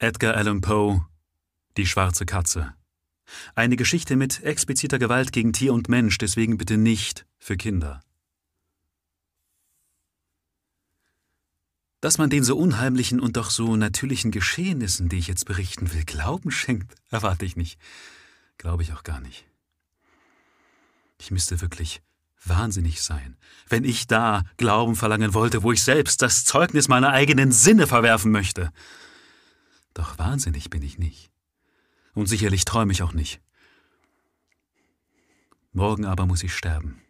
Edgar Allan Poe Die schwarze Katze. Eine Geschichte mit expliziter Gewalt gegen Tier und Mensch, deswegen bitte nicht für Kinder. Dass man den so unheimlichen und doch so natürlichen Geschehnissen, die ich jetzt berichten will, Glauben schenkt, erwarte ich nicht. Glaube ich auch gar nicht. Ich müsste wirklich wahnsinnig sein, wenn ich da Glauben verlangen wollte, wo ich selbst das Zeugnis meiner eigenen Sinne verwerfen möchte. Doch wahnsinnig bin ich nicht. Und sicherlich träume ich auch nicht. Morgen aber muss ich sterben.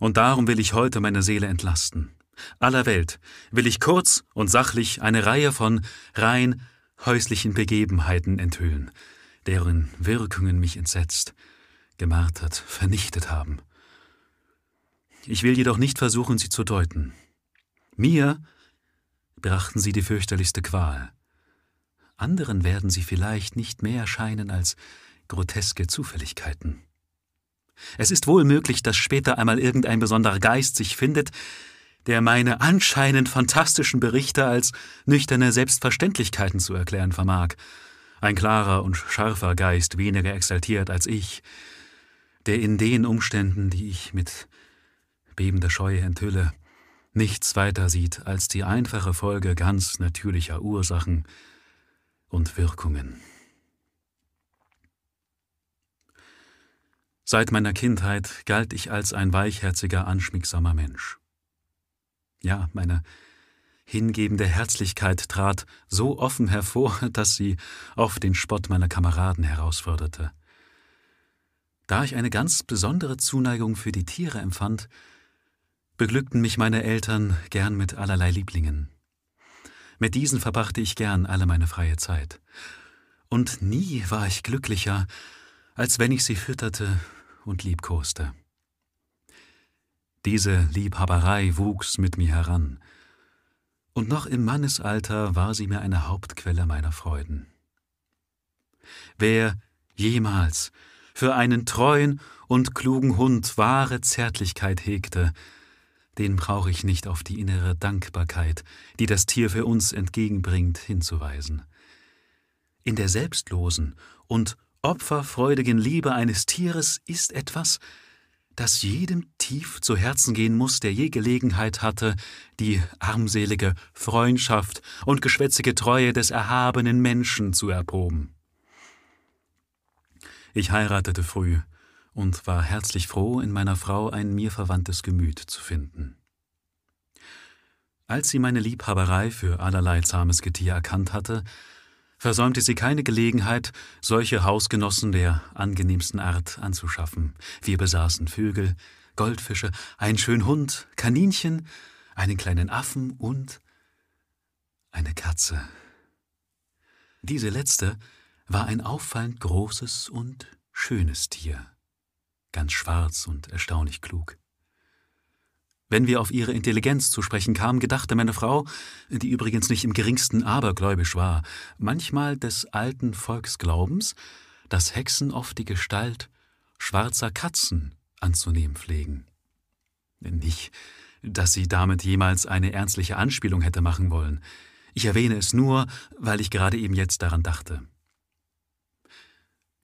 Und darum will ich heute meine Seele entlasten. Aller Welt will ich kurz und sachlich eine Reihe von rein häuslichen Begebenheiten enthüllen, deren Wirkungen mich entsetzt, gemartert, vernichtet haben. Ich will jedoch nicht versuchen, sie zu deuten. Mir brachten sie die fürchterlichste Qual anderen werden sie vielleicht nicht mehr erscheinen als groteske Zufälligkeiten. Es ist wohl möglich, dass später einmal irgendein besonderer Geist sich findet, der meine anscheinend fantastischen Berichte als nüchterne Selbstverständlichkeiten zu erklären vermag. Ein klarer und scharfer Geist, weniger exaltiert als ich, der in den Umständen, die ich mit bebender Scheu enthülle, nichts weiter sieht als die einfache Folge ganz natürlicher Ursachen, und Wirkungen. Seit meiner Kindheit galt ich als ein weichherziger, anschmiegsamer Mensch. Ja, meine hingebende Herzlichkeit trat so offen hervor, dass sie oft den Spott meiner Kameraden herausforderte. Da ich eine ganz besondere Zuneigung für die Tiere empfand, beglückten mich meine Eltern gern mit allerlei Lieblingen. Mit diesen verbrachte ich gern alle meine freie Zeit. Und nie war ich glücklicher, als wenn ich sie fütterte und liebkoste. Diese Liebhaberei wuchs mit mir heran, und noch im Mannesalter war sie mir eine Hauptquelle meiner Freuden. Wer jemals für einen treuen und klugen Hund wahre Zärtlichkeit hegte, den brauche ich nicht auf die innere Dankbarkeit, die das Tier für uns entgegenbringt, hinzuweisen. In der selbstlosen und opferfreudigen Liebe eines Tieres ist etwas, das jedem tief zu Herzen gehen muss, der je Gelegenheit hatte, die armselige Freundschaft und geschwätzige Treue des erhabenen Menschen zu erproben. Ich heiratete früh, und war herzlich froh, in meiner Frau ein mir verwandtes Gemüt zu finden. Als sie meine Liebhaberei für allerlei zahmes Getier erkannt hatte, versäumte sie keine Gelegenheit, solche Hausgenossen der angenehmsten Art anzuschaffen. Wir besaßen Vögel, Goldfische, einen schönen Hund, Kaninchen, einen kleinen Affen und eine Katze. Diese letzte war ein auffallend großes und schönes Tier ganz schwarz und erstaunlich klug. Wenn wir auf ihre Intelligenz zu sprechen kamen, gedachte meine Frau, die übrigens nicht im geringsten abergläubisch war, manchmal des alten Volksglaubens, dass Hexen oft die Gestalt schwarzer Katzen anzunehmen pflegen. Nicht, dass sie damit jemals eine ernstliche Anspielung hätte machen wollen. Ich erwähne es nur, weil ich gerade eben jetzt daran dachte.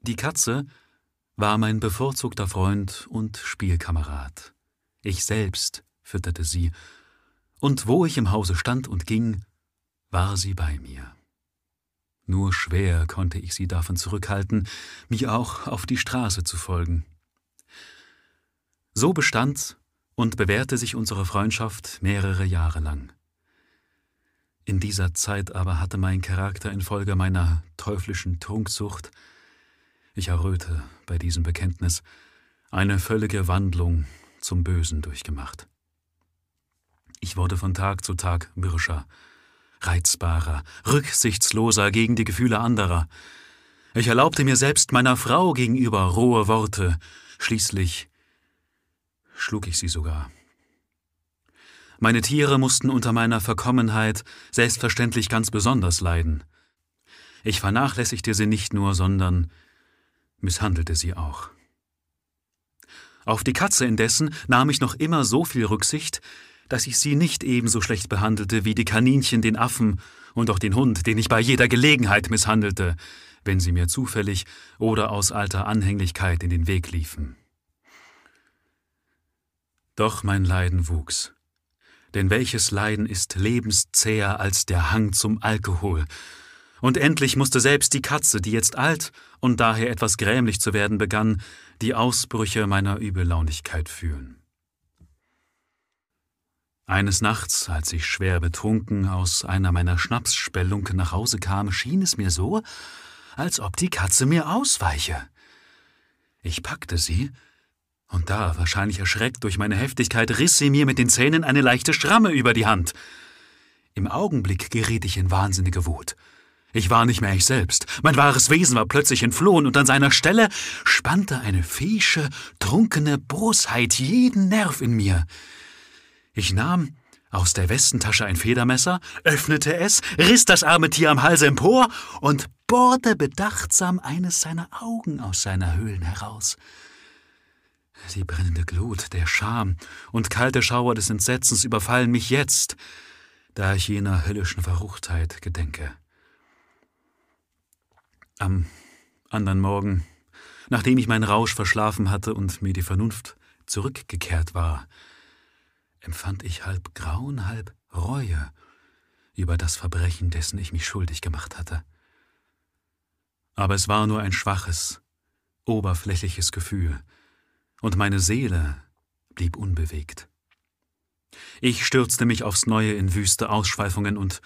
Die Katze war mein bevorzugter Freund und Spielkamerad. Ich selbst fütterte sie, und wo ich im Hause stand und ging, war sie bei mir. Nur schwer konnte ich sie davon zurückhalten, mir auch auf die Straße zu folgen. So bestand und bewährte sich unsere Freundschaft mehrere Jahre lang. In dieser Zeit aber hatte mein Charakter infolge meiner teuflischen Trunksucht ich erröte bei diesem Bekenntnis, eine völlige Wandlung zum Bösen durchgemacht. Ich wurde von Tag zu Tag mürrischer, reizbarer, rücksichtsloser gegen die Gefühle anderer. Ich erlaubte mir selbst meiner Frau gegenüber rohe Worte, schließlich schlug ich sie sogar. Meine Tiere mussten unter meiner Verkommenheit selbstverständlich ganz besonders leiden. Ich vernachlässigte sie nicht nur, sondern misshandelte sie auch. Auf die Katze indessen nahm ich noch immer so viel Rücksicht, dass ich sie nicht ebenso schlecht behandelte wie die Kaninchen den Affen und auch den Hund, den ich bei jeder Gelegenheit misshandelte, wenn sie mir zufällig oder aus alter Anhänglichkeit in den Weg liefen. Doch mein Leiden wuchs. Denn welches Leiden ist lebenszäher als der Hang zum Alkohol? Und endlich musste selbst die Katze, die jetzt alt und daher etwas grämlich zu werden begann, die Ausbrüche meiner Übellaunigkeit fühlen. Eines Nachts, als ich schwer betrunken aus einer meiner Schnapsspellungen nach Hause kam, schien es mir so, als ob die Katze mir ausweiche. Ich packte sie, und da, wahrscheinlich erschreckt durch meine Heftigkeit, riss sie mir mit den Zähnen eine leichte Schramme über die Hand. Im Augenblick geriet ich in wahnsinnige Wut. Ich war nicht mehr ich selbst. Mein wahres Wesen war plötzlich entflohen und an seiner Stelle spannte eine fiesche, trunkene Bosheit jeden Nerv in mir. Ich nahm aus der Westentasche ein Federmesser, öffnete es, riss das arme Tier am Hals empor und bohrte bedachtsam eines seiner Augen aus seiner Höhlen heraus. Die brennende Glut, der Scham und kalte Schauer des Entsetzens überfallen mich jetzt, da ich jener höllischen Verruchtheit gedenke. Am anderen Morgen, nachdem ich meinen Rausch verschlafen hatte und mir die Vernunft zurückgekehrt war, empfand ich halb Grauen, halb Reue über das Verbrechen, dessen ich mich schuldig gemacht hatte. Aber es war nur ein schwaches, oberflächliches Gefühl, und meine Seele blieb unbewegt. Ich stürzte mich aufs Neue in wüste Ausschweifungen und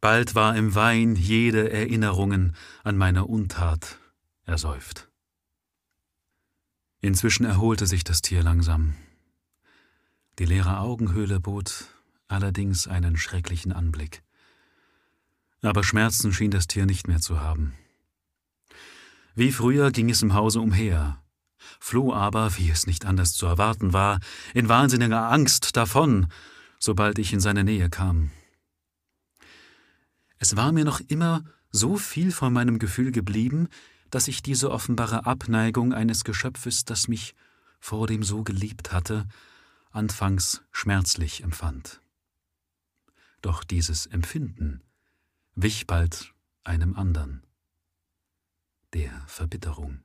Bald war im Wein jede Erinnerungen an meine Untat ersäuft. Inzwischen erholte sich das Tier langsam. Die leere Augenhöhle bot allerdings einen schrecklichen Anblick. Aber Schmerzen schien das Tier nicht mehr zu haben. Wie früher ging es im Hause umher, floh aber, wie es nicht anders zu erwarten war, in wahnsinniger Angst davon, sobald ich in seine Nähe kam. Es war mir noch immer so viel von meinem Gefühl geblieben, dass ich diese offenbare Abneigung eines Geschöpfes, das mich vor dem so geliebt hatte, anfangs schmerzlich empfand. Doch dieses Empfinden wich bald einem andern, der Verbitterung.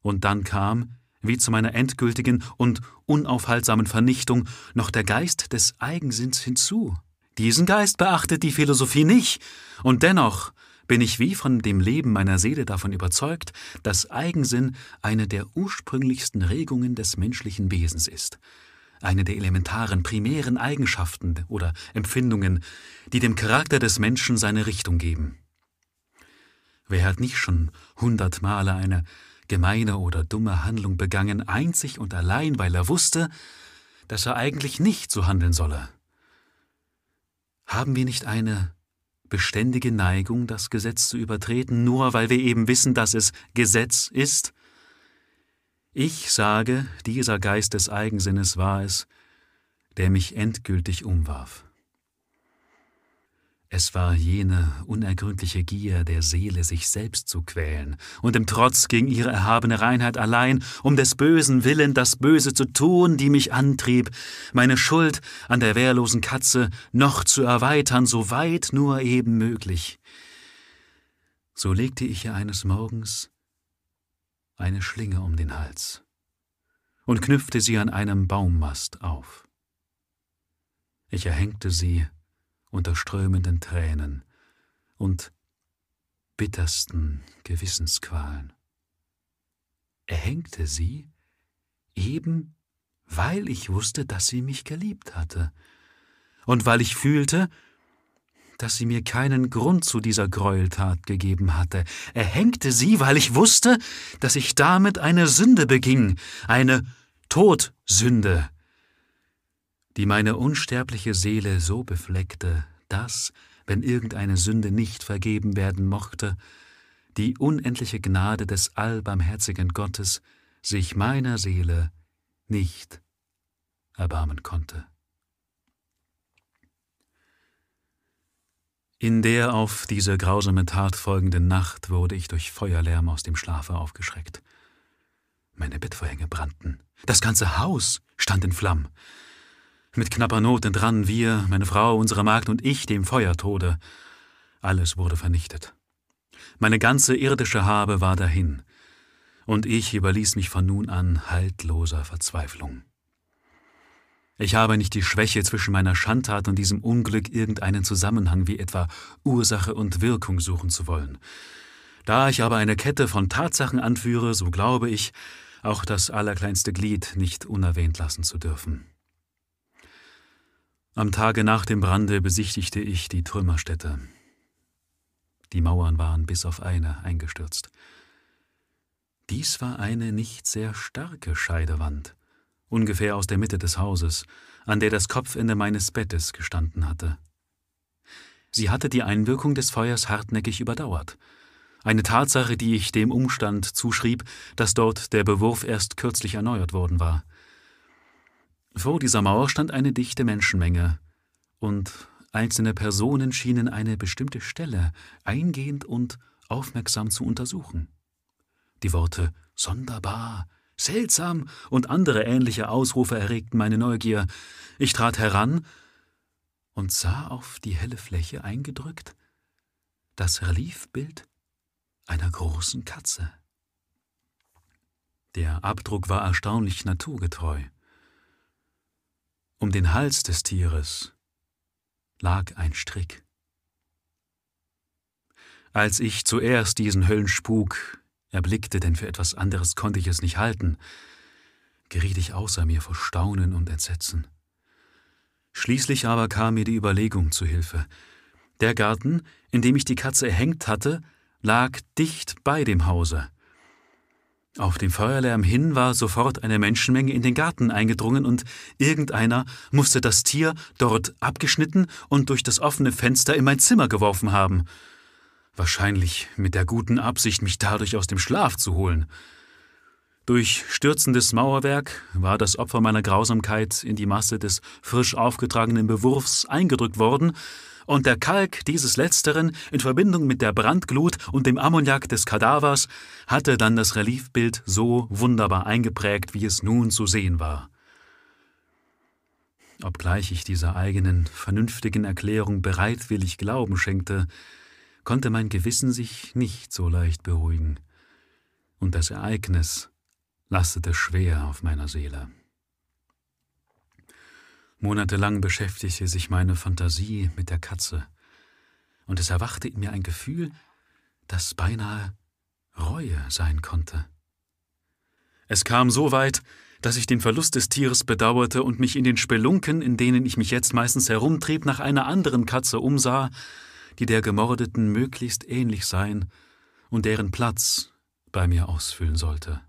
Und dann kam, wie zu meiner endgültigen und unaufhaltsamen Vernichtung, noch der Geist des Eigensinns hinzu, diesen Geist beachtet die Philosophie nicht, und dennoch bin ich wie von dem Leben meiner Seele davon überzeugt, dass Eigensinn eine der ursprünglichsten Regungen des menschlichen Wesens ist, eine der elementaren, primären Eigenschaften oder Empfindungen, die dem Charakter des Menschen seine Richtung geben. Wer hat nicht schon hundert Male eine gemeine oder dumme Handlung begangen, einzig und allein, weil er wusste, dass er eigentlich nicht so handeln solle? Haben wir nicht eine beständige Neigung, das Gesetz zu übertreten, nur weil wir eben wissen, dass es Gesetz ist? Ich sage, dieser Geist des Eigensinnes war es, der mich endgültig umwarf. Es war jene unergründliche Gier der Seele, sich selbst zu quälen, und im Trotz gegen ihre erhabene Reinheit allein, um des Bösen willen das Böse zu tun, die mich antrieb, meine Schuld an der wehrlosen Katze noch zu erweitern, so weit nur eben möglich. So legte ich ihr eines Morgens eine Schlinge um den Hals und knüpfte sie an einem Baummast auf. Ich erhängte sie unter strömenden Tränen und bittersten Gewissensqualen. Er hängte sie, eben weil ich wusste, dass sie mich geliebt hatte, und weil ich fühlte, dass sie mir keinen Grund zu dieser Gräueltat gegeben hatte. Er hängte sie, weil ich wusste, dass ich damit eine Sünde beging, eine Todsünde, die meine unsterbliche Seele so befleckte, dass, wenn irgendeine Sünde nicht vergeben werden mochte, die unendliche Gnade des allbarmherzigen Gottes sich meiner Seele nicht erbarmen konnte. In der auf diese grausame Tat folgenden Nacht wurde ich durch Feuerlärm aus dem Schlafe aufgeschreckt. Meine Bettvorhänge brannten. Das ganze Haus stand in Flammen. Mit knapper Not entrannen wir, meine Frau, unsere Magd und ich dem Feuertode. Alles wurde vernichtet. Meine ganze irdische Habe war dahin, und ich überließ mich von nun an haltloser Verzweiflung. Ich habe nicht die Schwäche, zwischen meiner Schandtat und diesem Unglück irgendeinen Zusammenhang wie etwa Ursache und Wirkung suchen zu wollen. Da ich aber eine Kette von Tatsachen anführe, so glaube ich, auch das allerkleinste Glied nicht unerwähnt lassen zu dürfen. Am Tage nach dem Brande besichtigte ich die Trümmerstätte. Die Mauern waren bis auf eine eingestürzt. Dies war eine nicht sehr starke Scheidewand, ungefähr aus der Mitte des Hauses, an der das Kopfende meines Bettes gestanden hatte. Sie hatte die Einwirkung des Feuers hartnäckig überdauert, eine Tatsache, die ich dem Umstand zuschrieb, dass dort der Bewurf erst kürzlich erneuert worden war. Vor dieser Mauer stand eine dichte Menschenmenge, und einzelne Personen schienen eine bestimmte Stelle eingehend und aufmerksam zu untersuchen. Die Worte sonderbar, seltsam und andere ähnliche Ausrufe erregten meine Neugier. Ich trat heran und sah auf die helle Fläche eingedrückt das Reliefbild einer großen Katze. Der Abdruck war erstaunlich naturgetreu. Um den Hals des Tieres lag ein Strick. Als ich zuerst diesen Höllenspuk erblickte, denn für etwas anderes konnte ich es nicht halten, geriet ich außer mir vor Staunen und Entsetzen. Schließlich aber kam mir die Überlegung zu Hilfe. Der Garten, in dem ich die Katze erhängt hatte, lag dicht bei dem Hause. Auf dem Feuerlärm hin war sofort eine Menschenmenge in den Garten eingedrungen und irgendeiner musste das Tier dort abgeschnitten und durch das offene Fenster in mein Zimmer geworfen haben wahrscheinlich mit der guten Absicht, mich dadurch aus dem Schlaf zu holen. Durch stürzendes Mauerwerk war das Opfer meiner Grausamkeit in die Masse des frisch aufgetragenen Bewurfs eingedrückt worden, und der Kalk dieses Letzteren in Verbindung mit der Brandglut und dem Ammoniak des Kadavers hatte dann das Reliefbild so wunderbar eingeprägt, wie es nun zu sehen war. Obgleich ich dieser eigenen, vernünftigen Erklärung bereitwillig Glauben schenkte, konnte mein Gewissen sich nicht so leicht beruhigen, und das Ereignis lastete schwer auf meiner Seele. Monatelang beschäftigte sich meine Fantasie mit der Katze, und es erwachte in mir ein Gefühl, das beinahe Reue sein konnte. Es kam so weit, dass ich den Verlust des Tieres bedauerte und mich in den Spelunken, in denen ich mich jetzt meistens herumtrieb, nach einer anderen Katze umsah, die der Gemordeten möglichst ähnlich sein und deren Platz bei mir ausfüllen sollte.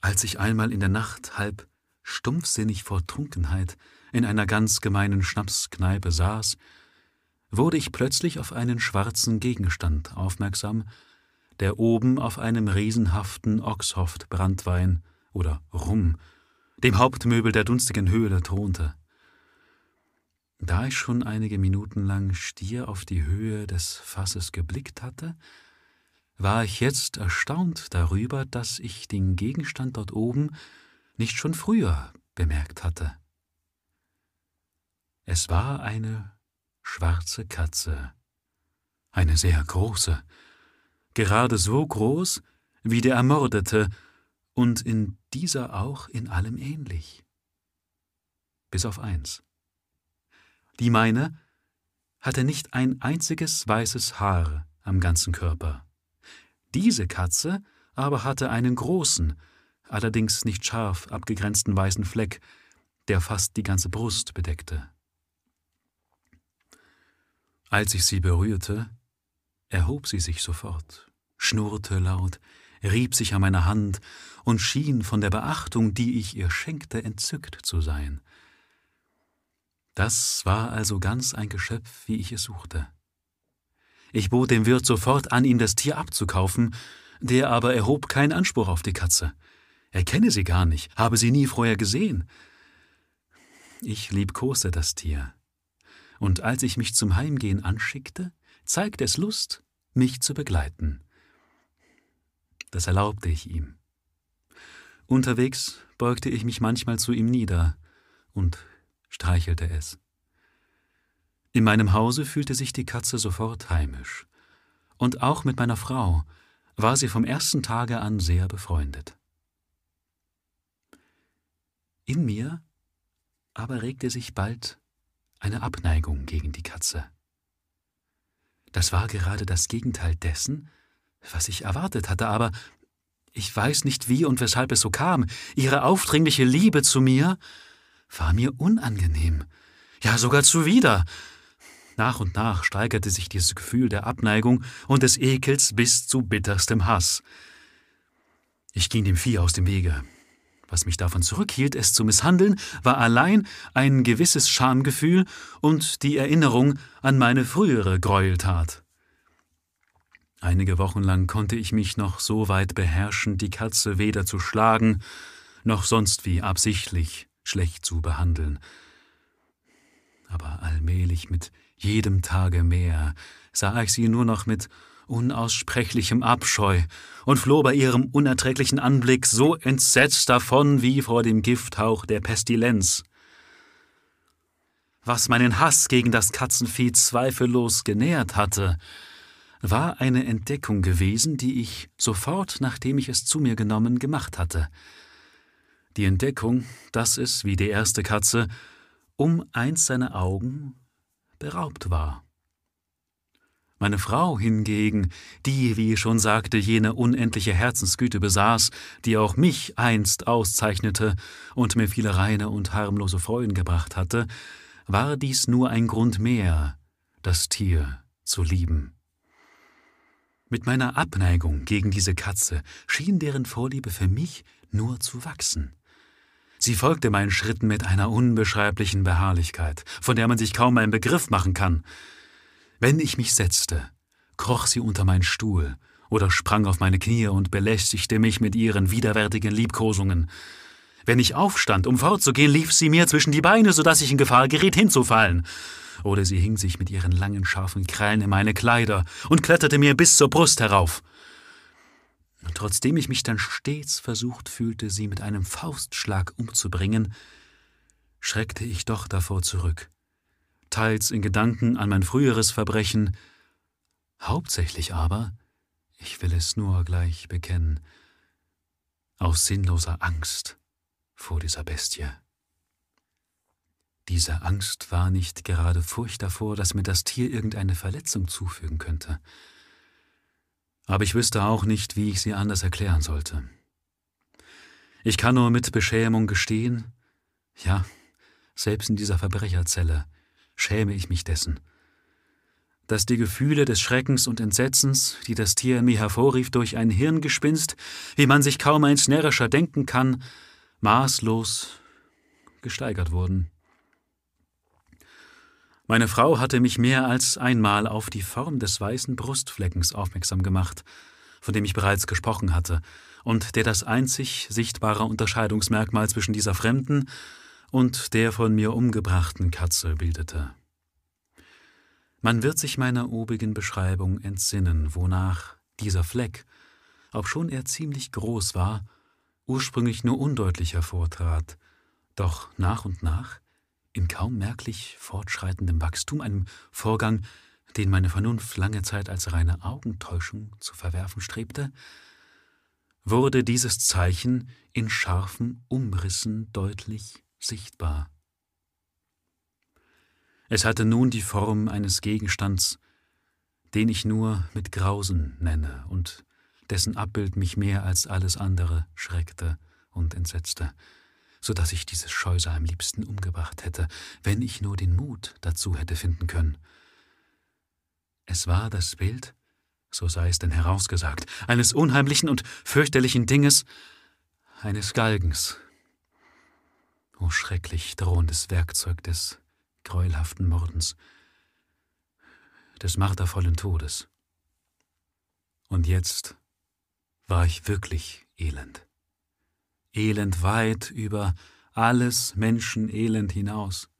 Als ich einmal in der Nacht halb stumpfsinnig vor Trunkenheit in einer ganz gemeinen Schnapskneipe saß, wurde ich plötzlich auf einen schwarzen Gegenstand aufmerksam, der oben auf einem riesenhaften Oxhoft-Brandwein oder Rum, dem Hauptmöbel der dunstigen Höhle, thronte. Da ich schon einige Minuten lang stier auf die Höhe des Fasses geblickt hatte, war ich jetzt erstaunt darüber, dass ich den Gegenstand dort oben nicht schon früher bemerkt hatte. Es war eine schwarze Katze, eine sehr große, gerade so groß wie der Ermordete und in dieser auch in allem ähnlich. Bis auf eins. Die meine hatte nicht ein einziges weißes Haar am ganzen Körper. Diese Katze aber hatte einen großen, allerdings nicht scharf abgegrenzten weißen Fleck, der fast die ganze Brust bedeckte. Als ich sie berührte, erhob sie sich sofort, schnurrte laut, rieb sich an meiner Hand und schien von der Beachtung, die ich ihr schenkte, entzückt zu sein. Das war also ganz ein Geschöpf, wie ich es suchte. Ich bot dem Wirt sofort an, ihm das Tier abzukaufen, der aber erhob keinen Anspruch auf die Katze. Er kenne sie gar nicht, habe sie nie vorher gesehen. Ich liebkoste das Tier, und als ich mich zum Heimgehen anschickte, zeigte es Lust, mich zu begleiten. Das erlaubte ich ihm. Unterwegs beugte ich mich manchmal zu ihm nieder, und streichelte es. In meinem Hause fühlte sich die Katze sofort heimisch. Und auch mit meiner Frau war sie vom ersten Tage an sehr befreundet. In mir aber regte sich bald eine Abneigung gegen die Katze. Das war gerade das Gegenteil dessen, was ich erwartet hatte, aber ich weiß nicht wie und weshalb es so kam. Ihre aufdringliche Liebe zu mir war mir unangenehm, ja sogar zuwider. Nach und nach steigerte sich dieses Gefühl der Abneigung und des Ekels bis zu bitterstem Hass. Ich ging dem Vieh aus dem Wege. Was mich davon zurückhielt, es zu misshandeln, war allein ein gewisses Schamgefühl und die Erinnerung an meine frühere Gräueltat. Einige Wochen lang konnte ich mich noch so weit beherrschen, die Katze weder zu schlagen, noch sonst wie absichtlich schlecht zu behandeln. Aber allmählich mit jedem Tage mehr sah ich sie nur noch mit unaussprechlichem Abscheu und floh bei ihrem unerträglichen Anblick so entsetzt davon wie vor dem Gifthauch der Pestilenz. Was meinen Hass gegen das Katzenvieh zweifellos genährt hatte, war eine Entdeckung gewesen, die ich sofort, nachdem ich es zu mir genommen, gemacht hatte. Die Entdeckung, dass es, wie die erste Katze, um eins seiner Augen beraubt war. Meine Frau hingegen, die, wie ich schon sagte, jene unendliche Herzensgüte besaß, die auch mich einst auszeichnete und mir viele reine und harmlose Freuden gebracht hatte, war dies nur ein Grund mehr, das Tier zu lieben. Mit meiner Abneigung gegen diese Katze schien deren Vorliebe für mich nur zu wachsen. Sie folgte meinen Schritten mit einer unbeschreiblichen Beharrlichkeit, von der man sich kaum einen Begriff machen kann. Wenn ich mich setzte, kroch sie unter meinen Stuhl oder sprang auf meine Knie und belästigte mich mit ihren widerwärtigen Liebkosungen. Wenn ich aufstand, um fortzugehen, lief sie mir zwischen die Beine, so dass ich in Gefahr geriet, hinzufallen. Oder sie hing sich mit ihren langen, scharfen Krallen in meine Kleider und kletterte mir bis zur Brust herauf. Trotzdem ich mich dann stets versucht fühlte, sie mit einem Faustschlag umzubringen, schreckte ich doch davor zurück teils in Gedanken an mein früheres Verbrechen, hauptsächlich aber, ich will es nur gleich bekennen, aus sinnloser Angst vor dieser Bestie. Diese Angst war nicht gerade Furcht davor, dass mir das Tier irgendeine Verletzung zufügen könnte. Aber ich wüsste auch nicht, wie ich sie anders erklären sollte. Ich kann nur mit Beschämung gestehen, ja, selbst in dieser Verbrecherzelle, schäme ich mich dessen. Dass die Gefühle des Schreckens und Entsetzens, die das Tier in mir hervorrief durch ein Hirngespinst, wie man sich kaum eins närrischer denken kann, maßlos gesteigert wurden. Meine Frau hatte mich mehr als einmal auf die Form des weißen Brustfleckens aufmerksam gemacht, von dem ich bereits gesprochen hatte, und der das einzig sichtbare Unterscheidungsmerkmal zwischen dieser fremden und der von mir umgebrachten Katze bildete. Man wird sich meiner obigen Beschreibung entsinnen, wonach dieser Fleck, obschon er ziemlich groß war, ursprünglich nur undeutlich hervortrat, doch nach und nach, in kaum merklich fortschreitendem Wachstum, einem Vorgang, den meine Vernunft lange Zeit als reine Augentäuschung zu verwerfen strebte, wurde dieses Zeichen in scharfen Umrissen deutlich sichtbar. Es hatte nun die Form eines Gegenstands, den ich nur mit Grausen nenne und dessen Abbild mich mehr als alles andere schreckte und entsetzte, so dass ich dieses Scheusal am liebsten umgebracht hätte, wenn ich nur den Mut dazu hätte finden können. Es war das Bild, so sei es denn herausgesagt, eines unheimlichen und fürchterlichen Dinges, eines Galgens, O oh, schrecklich drohendes Werkzeug des gräuelhaften Mordens, des martervollen Todes. Und jetzt war ich wirklich elend. Elend weit über alles Menschenelend hinaus.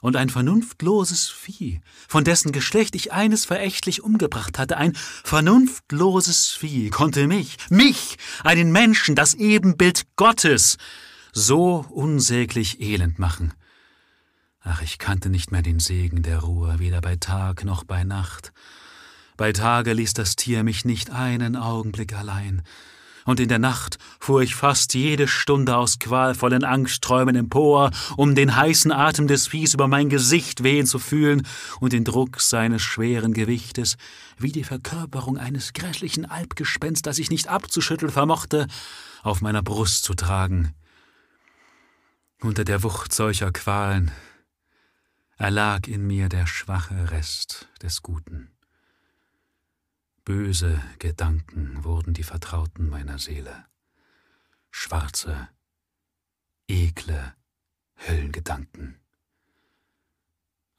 Und ein vernunftloses Vieh, von dessen Geschlecht ich eines verächtlich umgebracht hatte, ein vernunftloses Vieh konnte mich, mich, einen Menschen, das Ebenbild Gottes, so unsäglich elend machen. Ach, ich kannte nicht mehr den Segen der Ruhe, weder bei Tag noch bei Nacht. Bei Tage ließ das Tier mich nicht einen Augenblick allein, und in der Nacht fuhr ich fast jede Stunde aus qualvollen Angstträumen empor, um den heißen Atem des Viehs über mein Gesicht wehen zu fühlen und den Druck seines schweren Gewichtes, wie die Verkörperung eines grässlichen Albgespenst, das ich nicht abzuschütteln vermochte, auf meiner Brust zu tragen. Unter der Wucht solcher Qualen erlag in mir der schwache Rest des Guten. Böse Gedanken wurden die Vertrauten meiner Seele. Schwarze, ekle Höllengedanken.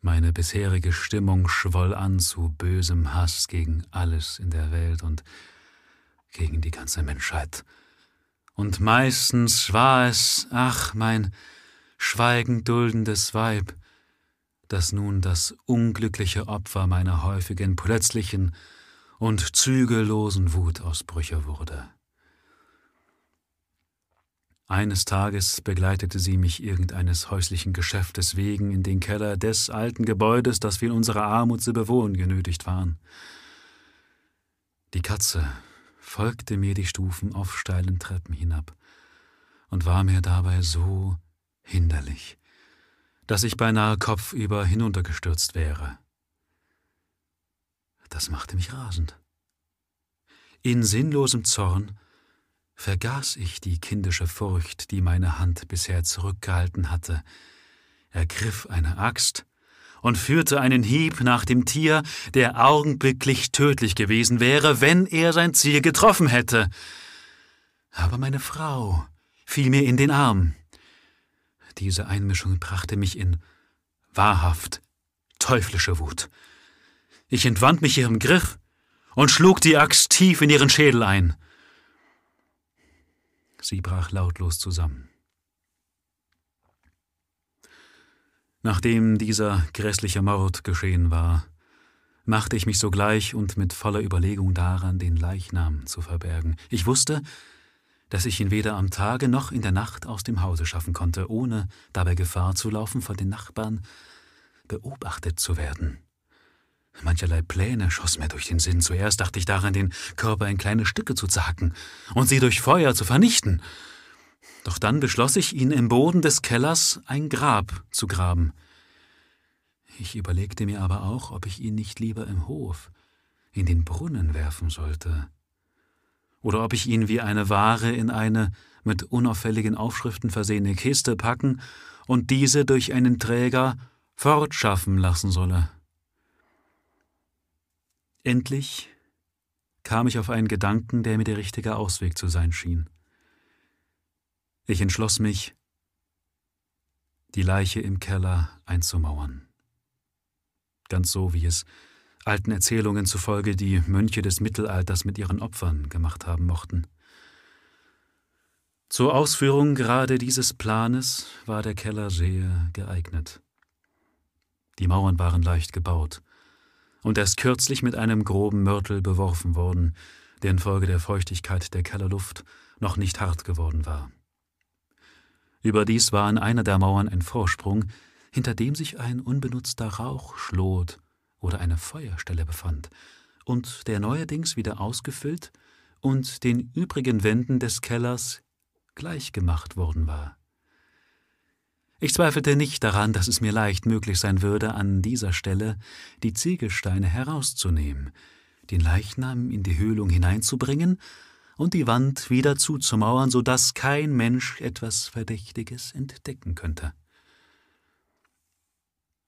Meine bisherige Stimmung schwoll an zu bösem Hass gegen alles in der Welt und gegen die ganze Menschheit. Und meistens war es, ach, mein schweigend duldendes Weib, das nun das unglückliche Opfer meiner häufigen, plötzlichen, und zügellosen Wutausbrüche wurde. Eines Tages begleitete sie mich irgendeines häuslichen Geschäftes wegen in den Keller des alten Gebäudes, das wir in unserer Armut zu bewohnen genötigt waren. Die Katze folgte mir die Stufen auf steilen Treppen hinab und war mir dabei so hinderlich, dass ich beinahe kopfüber hinuntergestürzt wäre. Das machte mich rasend. In sinnlosem Zorn vergaß ich die kindische Furcht, die meine Hand bisher zurückgehalten hatte, ergriff eine Axt und führte einen Hieb nach dem Tier, der augenblicklich tödlich gewesen wäre, wenn er sein Ziel getroffen hätte. Aber meine Frau fiel mir in den Arm. Diese Einmischung brachte mich in wahrhaft teuflische Wut. Ich entwand mich ihrem Griff und schlug die Axt tief in ihren Schädel ein. Sie brach lautlos zusammen. Nachdem dieser grässliche Mord geschehen war, machte ich mich sogleich und mit voller Überlegung daran, den Leichnam zu verbergen. Ich wusste, dass ich ihn weder am Tage noch in der Nacht aus dem Hause schaffen konnte, ohne dabei Gefahr zu laufen, von den Nachbarn beobachtet zu werden. Mancherlei Pläne schossen mir durch den Sinn. Zuerst dachte ich daran, den Körper in kleine Stücke zu zacken und sie durch Feuer zu vernichten. Doch dann beschloss ich, ihn im Boden des Kellers ein Grab zu graben. Ich überlegte mir aber auch, ob ich ihn nicht lieber im Hof in den Brunnen werfen sollte. Oder ob ich ihn wie eine Ware in eine mit unauffälligen Aufschriften versehene Kiste packen und diese durch einen Träger fortschaffen lassen solle. Endlich kam ich auf einen Gedanken, der mir der richtige Ausweg zu sein schien. Ich entschloss mich, die Leiche im Keller einzumauern. Ganz so, wie es alten Erzählungen zufolge die Mönche des Mittelalters mit ihren Opfern gemacht haben mochten. Zur Ausführung gerade dieses Planes war der Keller sehr geeignet. Die Mauern waren leicht gebaut, und erst kürzlich mit einem groben Mörtel beworfen worden, der infolge der Feuchtigkeit der Kellerluft noch nicht hart geworden war. Überdies war an einer der Mauern ein Vorsprung, hinter dem sich ein unbenutzter Rauchschlot oder eine Feuerstelle befand, und der neuerdings wieder ausgefüllt und den übrigen Wänden des Kellers gleichgemacht worden war. Ich zweifelte nicht daran, dass es mir leicht möglich sein würde, an dieser Stelle die Ziegelsteine herauszunehmen, den Leichnam in die Höhlung hineinzubringen und die Wand wieder zuzumauern, so dass kein Mensch etwas Verdächtiges entdecken könnte.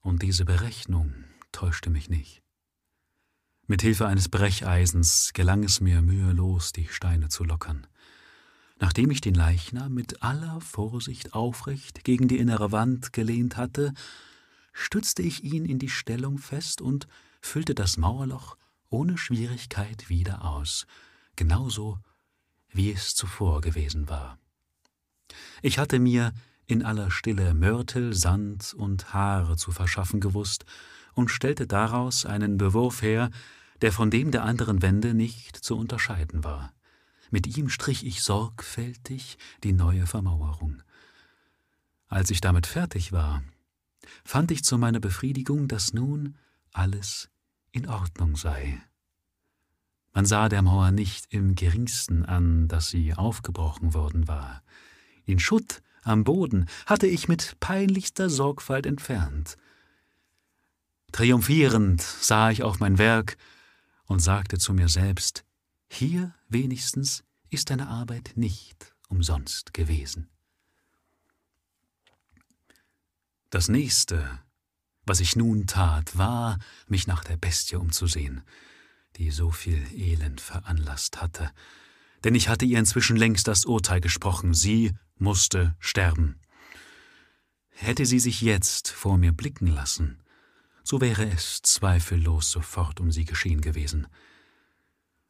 Und diese Berechnung täuschte mich nicht. Mit Hilfe eines Brecheisens gelang es mir mühelos, die Steine zu lockern. Nachdem ich den Leichnam mit aller Vorsicht aufrecht gegen die innere Wand gelehnt hatte, stützte ich ihn in die Stellung fest und füllte das Mauerloch ohne Schwierigkeit wieder aus, genauso wie es zuvor gewesen war. Ich hatte mir in aller Stille Mörtel, Sand und Haare zu verschaffen gewusst und stellte daraus einen Bewurf her, der von dem der anderen Wände nicht zu unterscheiden war. Mit ihm strich ich sorgfältig die neue Vermauerung. Als ich damit fertig war, fand ich zu meiner Befriedigung, dass nun alles in Ordnung sei. Man sah der Mauer nicht im geringsten an, dass sie aufgebrochen worden war. Den Schutt am Boden hatte ich mit peinlichster Sorgfalt entfernt. Triumphierend sah ich auf mein Werk und sagte zu mir selbst, hier wenigstens ist deine Arbeit nicht umsonst gewesen. Das nächste, was ich nun tat, war, mich nach der Bestie umzusehen, die so viel Elend veranlasst hatte, denn ich hatte ihr inzwischen längst das Urteil gesprochen, sie musste sterben. Hätte sie sich jetzt vor mir blicken lassen, so wäre es zweifellos sofort um sie geschehen gewesen.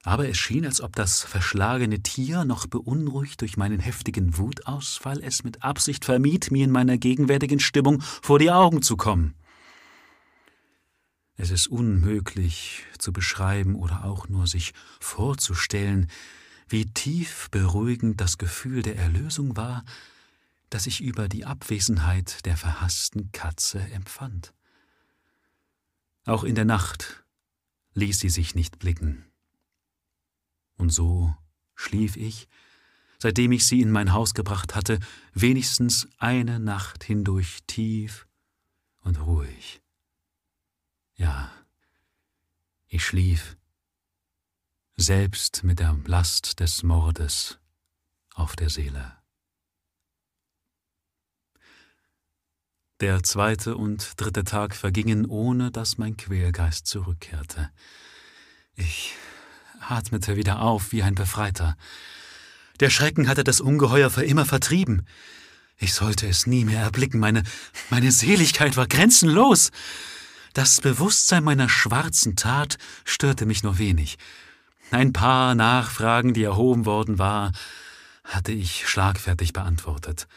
Aber es schien, als ob das verschlagene Tier, noch beunruhigt durch meinen heftigen Wutausfall, es mit Absicht vermied, mir in meiner gegenwärtigen Stimmung vor die Augen zu kommen. Es ist unmöglich zu beschreiben oder auch nur sich vorzustellen, wie tief beruhigend das Gefühl der Erlösung war, das ich über die Abwesenheit der verhassten Katze empfand. Auch in der Nacht ließ sie sich nicht blicken. Und so schlief ich, seitdem ich sie in mein Haus gebracht hatte, wenigstens eine Nacht hindurch tief und ruhig. Ja, ich schlief, selbst mit der Last des Mordes auf der Seele. Der zweite und dritte Tag vergingen, ohne dass mein Quälgeist zurückkehrte. Ich atmete wieder auf wie ein Befreiter. Der Schrecken hatte das Ungeheuer für immer vertrieben. Ich sollte es nie mehr erblicken, meine, meine Seligkeit war grenzenlos. Das Bewusstsein meiner schwarzen Tat störte mich nur wenig. Ein paar Nachfragen, die erhoben worden war, hatte ich schlagfertig beantwortet.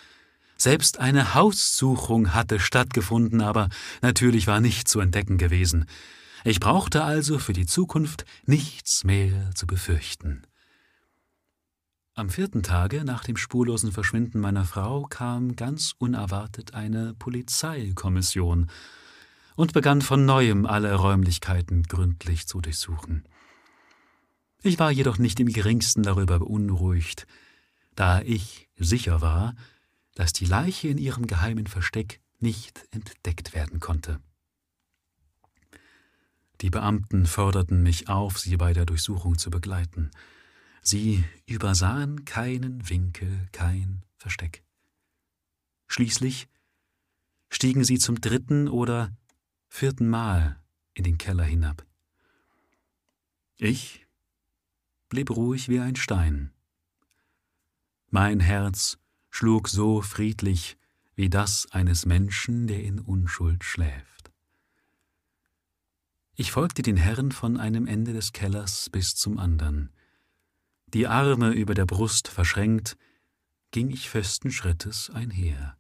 Selbst eine Haussuchung hatte stattgefunden, aber natürlich war nichts zu entdecken gewesen. Ich brauchte also für die Zukunft nichts mehr zu befürchten. Am vierten Tage nach dem spurlosen Verschwinden meiner Frau kam ganz unerwartet eine Polizeikommission und begann von neuem alle Räumlichkeiten gründlich zu durchsuchen. Ich war jedoch nicht im geringsten darüber beunruhigt, da ich sicher war, dass die Leiche in ihrem geheimen Versteck nicht entdeckt werden konnte. Die Beamten forderten mich auf, sie bei der Durchsuchung zu begleiten. Sie übersahen keinen Winkel, kein Versteck. Schließlich stiegen sie zum dritten oder vierten Mal in den Keller hinab. Ich blieb ruhig wie ein Stein. Mein Herz schlug so friedlich wie das eines Menschen, der in Unschuld schläft. Ich folgte den Herren von einem Ende des Kellers bis zum andern. Die Arme über der Brust verschränkt, ging ich festen Schrittes einher.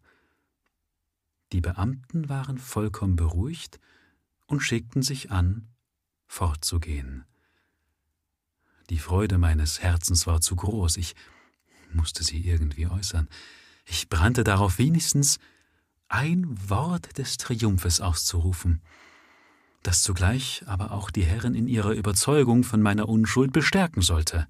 Die Beamten waren vollkommen beruhigt und schickten sich an, fortzugehen. Die Freude meines Herzens war zu groß, ich musste sie irgendwie äußern. Ich brannte darauf wenigstens ein Wort des Triumphes auszurufen, das zugleich aber auch die Herren in ihrer Überzeugung von meiner Unschuld bestärken sollte.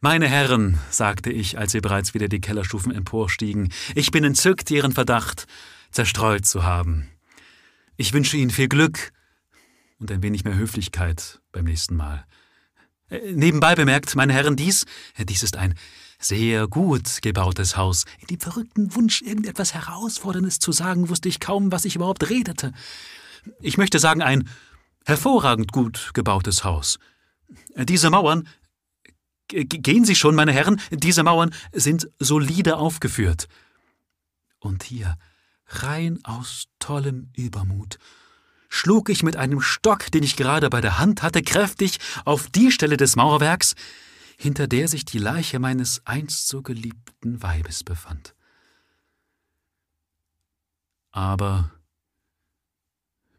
Meine Herren, sagte ich, als sie bereits wieder die Kellerstufen emporstiegen, ich bin entzückt, Ihren Verdacht zerstreut zu haben. Ich wünsche Ihnen viel Glück und ein wenig mehr Höflichkeit beim nächsten Mal. Äh, nebenbei bemerkt, meine Herren, dies, dies ist ein sehr gut gebautes Haus. In dem verrückten Wunsch, irgendetwas Herausforderndes zu sagen, wusste ich kaum, was ich überhaupt redete. Ich möchte sagen, ein hervorragend gut gebautes Haus. Diese Mauern, gehen Sie schon, meine Herren, diese Mauern sind solide aufgeführt. Und hier, rein aus tollem Übermut, schlug ich mit einem Stock, den ich gerade bei der Hand hatte, kräftig auf die Stelle des Mauerwerks, hinter der sich die Leiche meines einst so geliebten Weibes befand. Aber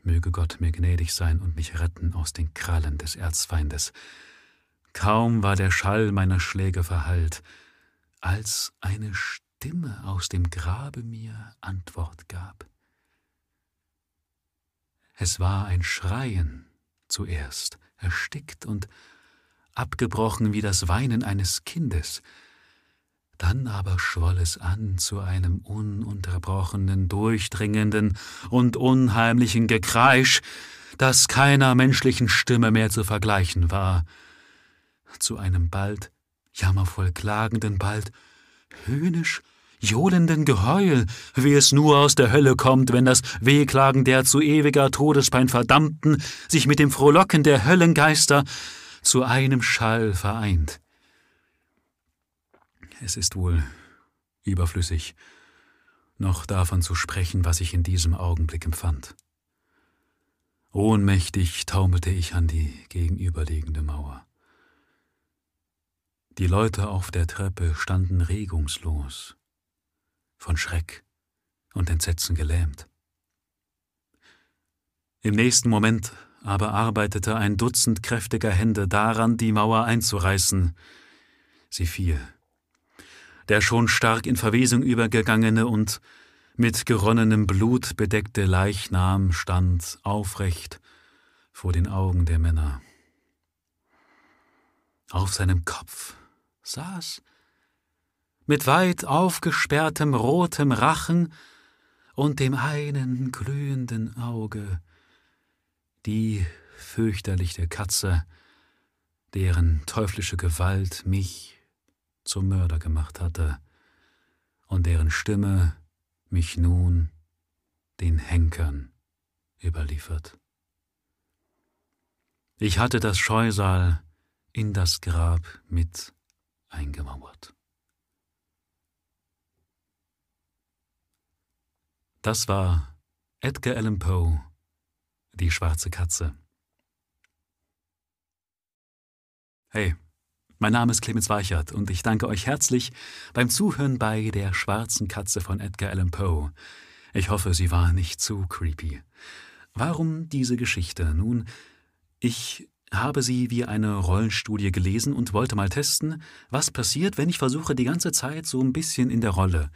möge Gott mir gnädig sein und mich retten aus den Krallen des Erzfeindes. Kaum war der Schall meiner Schläge verhallt, als eine Stimme aus dem Grabe mir Antwort gab. Es war ein Schreien zuerst, erstickt und abgebrochen wie das Weinen eines Kindes, dann aber schwoll es an zu einem ununterbrochenen, durchdringenden und unheimlichen Gekreisch, das keiner menschlichen Stimme mehr zu vergleichen war, zu einem bald jammervoll klagenden, bald höhnisch johlenden Geheul, wie es nur aus der Hölle kommt, wenn das Wehklagen der zu ewiger Todespein Verdammten sich mit dem Frohlocken der Höllengeister zu einem Schall vereint. Es ist wohl überflüssig, noch davon zu sprechen, was ich in diesem Augenblick empfand. Ohnmächtig taumelte ich an die gegenüberliegende Mauer. Die Leute auf der Treppe standen regungslos, von Schreck und Entsetzen gelähmt. Im nächsten Moment aber arbeitete ein Dutzend kräftiger Hände daran, die Mauer einzureißen. Sie fiel. Der schon stark in Verwesung übergegangene und mit geronnenem Blut bedeckte Leichnam stand aufrecht vor den Augen der Männer. Auf seinem Kopf saß mit weit aufgesperrtem rotem Rachen und dem einen glühenden Auge die fürchterliche Katze, deren teuflische Gewalt mich zum Mörder gemacht hatte und deren Stimme mich nun den Henkern überliefert. Ich hatte das Scheusal in das Grab mit eingemauert. Das war Edgar Allan Poe, Die schwarze Katze. Hey, mein Name ist Clemens Weichert und ich danke euch herzlich beim Zuhören bei Der schwarzen Katze von Edgar Allan Poe. Ich hoffe, sie war nicht zu creepy. Warum diese Geschichte? Nun, ich habe sie wie eine Rollenstudie gelesen und wollte mal testen, was passiert, wenn ich versuche, die ganze Zeit so ein bisschen in der Rolle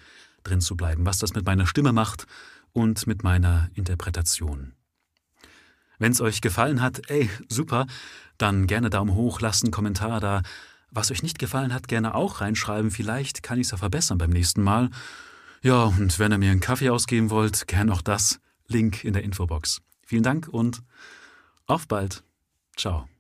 drin zu bleiben, was das mit meiner Stimme macht und mit meiner Interpretation. Wenn es euch gefallen hat, ey, super, dann gerne Daumen hoch lassen, Kommentar da. Was euch nicht gefallen hat, gerne auch reinschreiben, vielleicht kann ich es ja verbessern beim nächsten Mal. Ja, und wenn ihr mir einen Kaffee ausgeben wollt, gern auch das. Link in der Infobox. Vielen Dank und auf bald. Ciao.